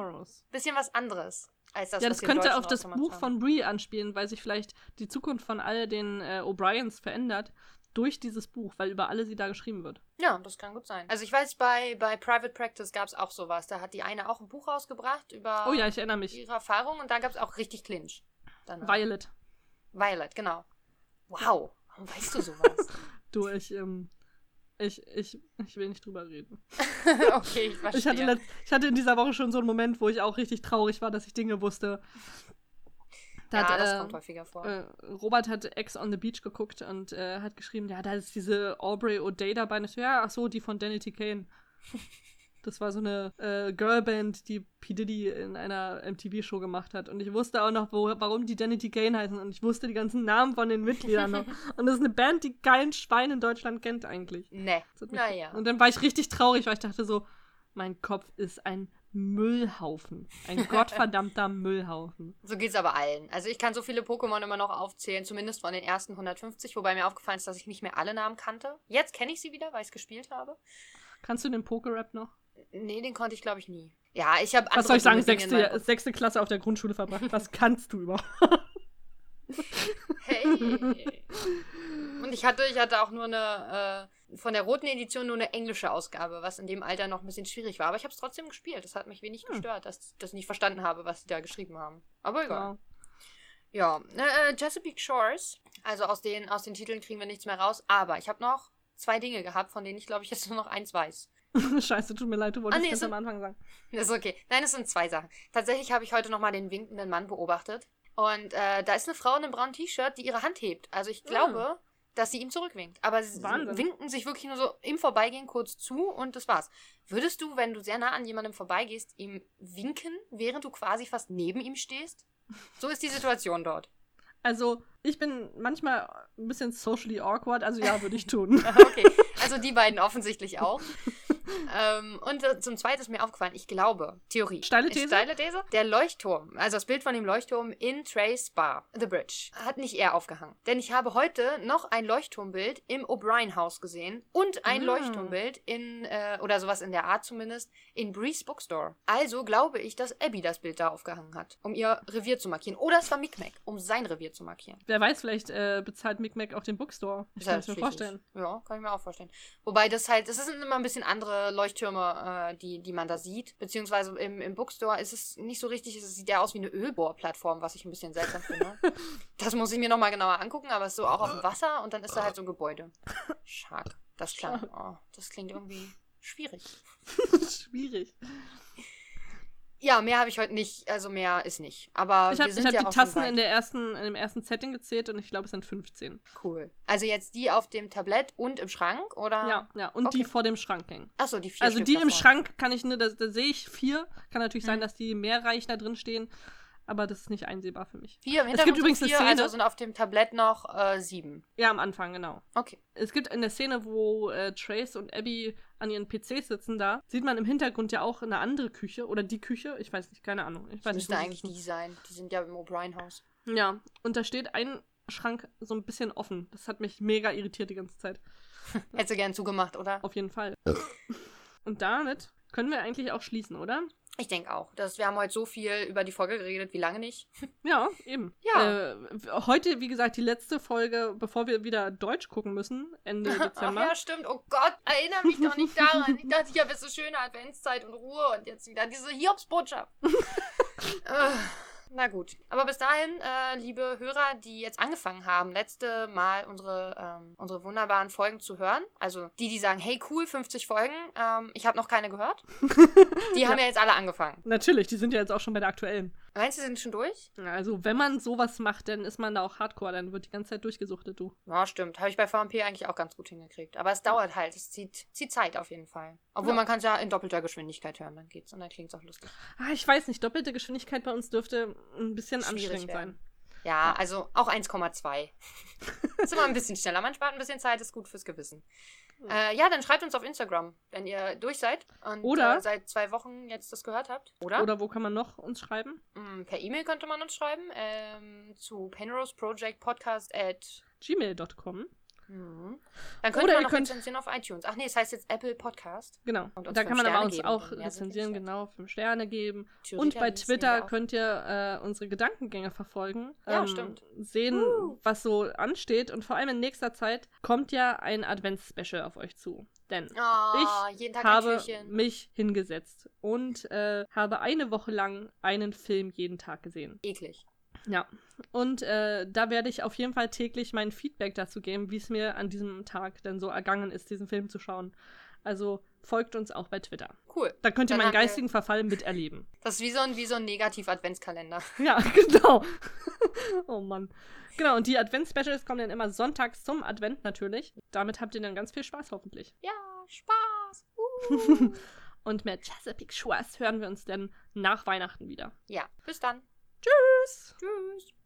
bisschen was anderes als das, ja, das könnte auf das Buch haben. von Brie anspielen, weil sich vielleicht die Zukunft von all den äh, O'Briens verändert durch dieses Buch, weil über alle sie da geschrieben wird. Ja, das kann gut sein. Also ich weiß, bei, bei Private Practice gab es auch sowas. Da hat die eine auch ein Buch rausgebracht über Oh ja, ich erinnere mich. ihre Erfahrung und da gab es auch richtig Clinch. Danach. Violet. Violet, genau. Wow, warum weißt du sowas? Du, ich, ähm, ich, ich, ich will nicht drüber reden. okay, ich verstehe. Ich hatte, letzt, ich hatte in dieser Woche schon so einen Moment, wo ich auch richtig traurig war, dass ich Dinge wusste. Da ja, hat, das äh, kommt häufiger vor. äh, Robert hat Ex on the Beach geguckt und äh, hat geschrieben, ja, da ist diese Aubrey O'Day dabei. Und ich so, ja, ach so, die von Danny T. Kane. Das war so eine äh, Girlband, die P. Diddy in einer MTV-Show gemacht hat. Und ich wusste auch noch, wo, warum die Danny. Kane heißen. Und ich wusste die ganzen Namen von den Mitgliedern noch. Und das ist eine Band, die kein Schwein in Deutschland kennt eigentlich. ne, mich- naja. Und dann war ich richtig traurig, weil ich dachte so, mein Kopf ist ein Müllhaufen. Ein gottverdammter Müllhaufen. So geht's aber allen. Also ich kann so viele Pokémon immer noch aufzählen, zumindest von den ersten 150, wobei mir aufgefallen ist, dass ich nicht mehr alle Namen kannte. Jetzt kenne ich sie wieder, weil ich es gespielt habe. Kannst du den Pokerap noch? Nee, den konnte ich, glaube ich, nie. Ja, ich habe Was soll ich sagen? Sechste, sechste Klasse auf der Grundschule verbracht. Was kannst du überhaupt? Hey. Und ich hatte, ich hatte auch nur eine, äh, von der roten Edition nur eine englische Ausgabe, was in dem Alter noch ein bisschen schwierig war. Aber ich habe es trotzdem gespielt. Das hat mich wenig Hm. gestört, dass, ich nicht verstanden habe, was sie da geschrieben haben. Aber egal. Ja. Ja, äh, Chesapeake Shores. Also aus den, aus den Titeln kriegen wir nichts mehr raus. Aber ich habe noch zwei Dinge gehabt, von denen ich glaube ich jetzt nur noch eins weiß. Scheiße, tut mir leid, du wolltest Ah, nee, so- am Anfang sagen. Das ist okay. Nein, es sind zwei Sachen. Tatsächlich habe ich heute nochmal den winkenden Mann beobachtet. Und äh, da ist eine Frau in einem braunen T-Shirt, die ihre Hand hebt. Also ich glaube, dass sie ihm zurückwinkt. Aber sie Wahnsinn. winken sich wirklich nur so im Vorbeigehen kurz zu und das war's. Würdest du, wenn du sehr nah an jemandem vorbeigehst, ihm winken, während du quasi fast neben ihm stehst? So ist die Situation dort. Also, ich bin manchmal ein bisschen socially awkward, also ja, würde ich tun. Okay, also die beiden offensichtlich auch. Ähm, und äh, zum Zweiten ist mir aufgefallen, ich glaube, Theorie. Steile These? Steile These? Der Leuchtturm, also das Bild von dem Leuchtturm in Trace Bar, The Bridge, hat nicht er aufgehangen. Denn ich habe heute noch ein Leuchtturmbild im O'Brien Haus gesehen und ein Ah. Leuchtturmbild in, äh, oder sowas in der Art zumindest, in Breeze Bookstore. Also glaube ich, dass Abby das Bild da aufgehangen hat, um ihr Revier zu markieren. Oder es war Micmac, um sein Revier zu markieren. Wer weiß, vielleicht äh, bezahlt Micmac auch den Bookstore. Ich Ist kann halt es mir vorstellen. Ja, kann ich mir auch vorstellen. Wobei das halt, das sind immer ein bisschen andere Leuchttürme, äh, die, die man da sieht. Beziehungsweise im, im Bookstore ist es nicht so richtig, es sieht ja aus wie eine Ölbohrplattform, was ich ein bisschen seltsam finde. das muss ich mir nochmal genauer angucken, aber es ist so auch auf dem Wasser und dann ist da halt so ein Gebäude. Schade. Das klang, oh, das klingt irgendwie schwierig. Schwierig. Ja, mehr habe ich heute nicht, also mehr ist nicht. Aber Ich habe hab ja die Tassen in, der ersten, in dem ersten Setting gezählt und ich glaube, es sind 15. Cool. Also jetzt die auf dem Tablett und im Schrank, oder? Ja, ja. Und die Okay. vor dem Schrank hängen. Achso, die vier Also Stück die im davon. Schrank kann ich nur, da, da sehe ich vier. Kann natürlich sein, Mhm. dass die mehr Reich da drin stehen, aber das ist nicht einsehbar für mich. Vier im Es Hintergrund gibt übrigens sind eine vier, Szene- also sind auf dem Tablett noch äh, sieben. Ja, am Anfang, genau. Okay. Es gibt in der Szene, wo äh, Trace und Abby an ihren PCs sitzen da, sieht man im Hintergrund ja auch eine andere Küche oder die Küche, ich weiß nicht, keine Ahnung. Ich Das weiß müsste eigentlich die sein. Die sind ja im O'Brien-Haus. Ja, und da steht ein Schrank so ein bisschen offen. Das hat mich mega irritiert die ganze Zeit. Hättest du gern zugemacht, oder? Auf jeden Fall. Und damit können wir eigentlich auch schließen, oder? Ich denke auch. Das, wir haben heute so viel über die Folge geredet, wie lange nicht. Ja, eben. Ja. Äh, heute, wie gesagt, die letzte Folge, bevor wir wieder Deutsch gucken müssen, Ende Ach Dezember. ja, stimmt. Oh Gott, erinnere mich doch nicht daran. Ich dachte, ich habe jetzt so schöne Adventszeit und Ruhe und jetzt wieder diese Hiobsbotschaft. na gut. Aber bis dahin, äh, liebe Hörer, die jetzt angefangen haben, letzte Mal unsere, ähm, unsere wunderbaren Folgen zu hören. Also die, die sagen, hey cool, 50 Folgen, ähm, ich habe noch keine gehört. Die haben ja jetzt alle angefangen. Natürlich, die sind ja jetzt auch schon bei der aktuellen. Meinst du, sie sind schon durch? Also, wenn man sowas macht, dann ist man da auch hardcore, dann wird die ganze Zeit durchgesuchtet, du. Ja, stimmt. Habe ich bei VMP eigentlich auch ganz gut hingekriegt. Aber es dauert halt. Es zieht, zieht Zeit auf jeden Fall. Obwohl Ja. man kann es ja in doppelter Geschwindigkeit hören, dann geht's. Und dann klingt es auch lustig. Ah, ich weiß nicht, doppelte Geschwindigkeit bei uns dürfte ein bisschen Schwierig anstrengend werden. sein. Ja, also auch 1,2. ist immer ein bisschen schneller. Man spart ein bisschen Zeit, ist gut fürs Gewissen. Äh, ja, dann schreibt uns auf Instagram, wenn ihr durch seid und Oder- äh, seit zwei Wochen jetzt das gehört habt. Oder? Oder wo kann man noch uns schreiben? Mm, per E-Mail könnte man uns schreiben ähm, zu penroseprojectpodcast at gmail.com. Mhm. Dann könnte Oder man ihr noch könnt- rezensieren auf iTunes. Ach nee, es heißt jetzt Apple Podcast. Genau. Und uns da kann man aber Sterne uns geben. auch rezensieren, genau, fünf Sterne geben. Theoretiker Und bei Twitter könnt ihr äh, unsere Gedankengänge verfolgen. Ja, ähm, stimmt. Sehen, Uh. was so ansteht. Und vor allem in nächster Zeit kommt ja ein Advents-Special auf euch zu. Denn Oh, ich jeden Tag ein habe mich hingesetzt und äh, habe eine Woche lang einen Film jeden Tag gesehen. Eklig. Ja. Und äh, da werde ich auf jeden Fall täglich mein Feedback dazu geben, wie es mir an diesem Tag denn so ergangen ist, diesen Film zu schauen. Also folgt uns auch bei Twitter. Cool. Da könnt ihr Dann meinen geistigen Verfall miterleben. Das ist wie so ein, wie so ein Negativ-Adventskalender. Ja, genau. oh Mann. Genau, und die Advents-Specials kommen dann immer sonntags zum Advent natürlich. Damit habt ihr dann ganz viel Spaß hoffentlich. Ja, Spaß. Uh. Und mit Chesapeake Schwarz hören wir uns dann nach Weihnachten wieder. ja, bis dann. Tschüss. Tschüss.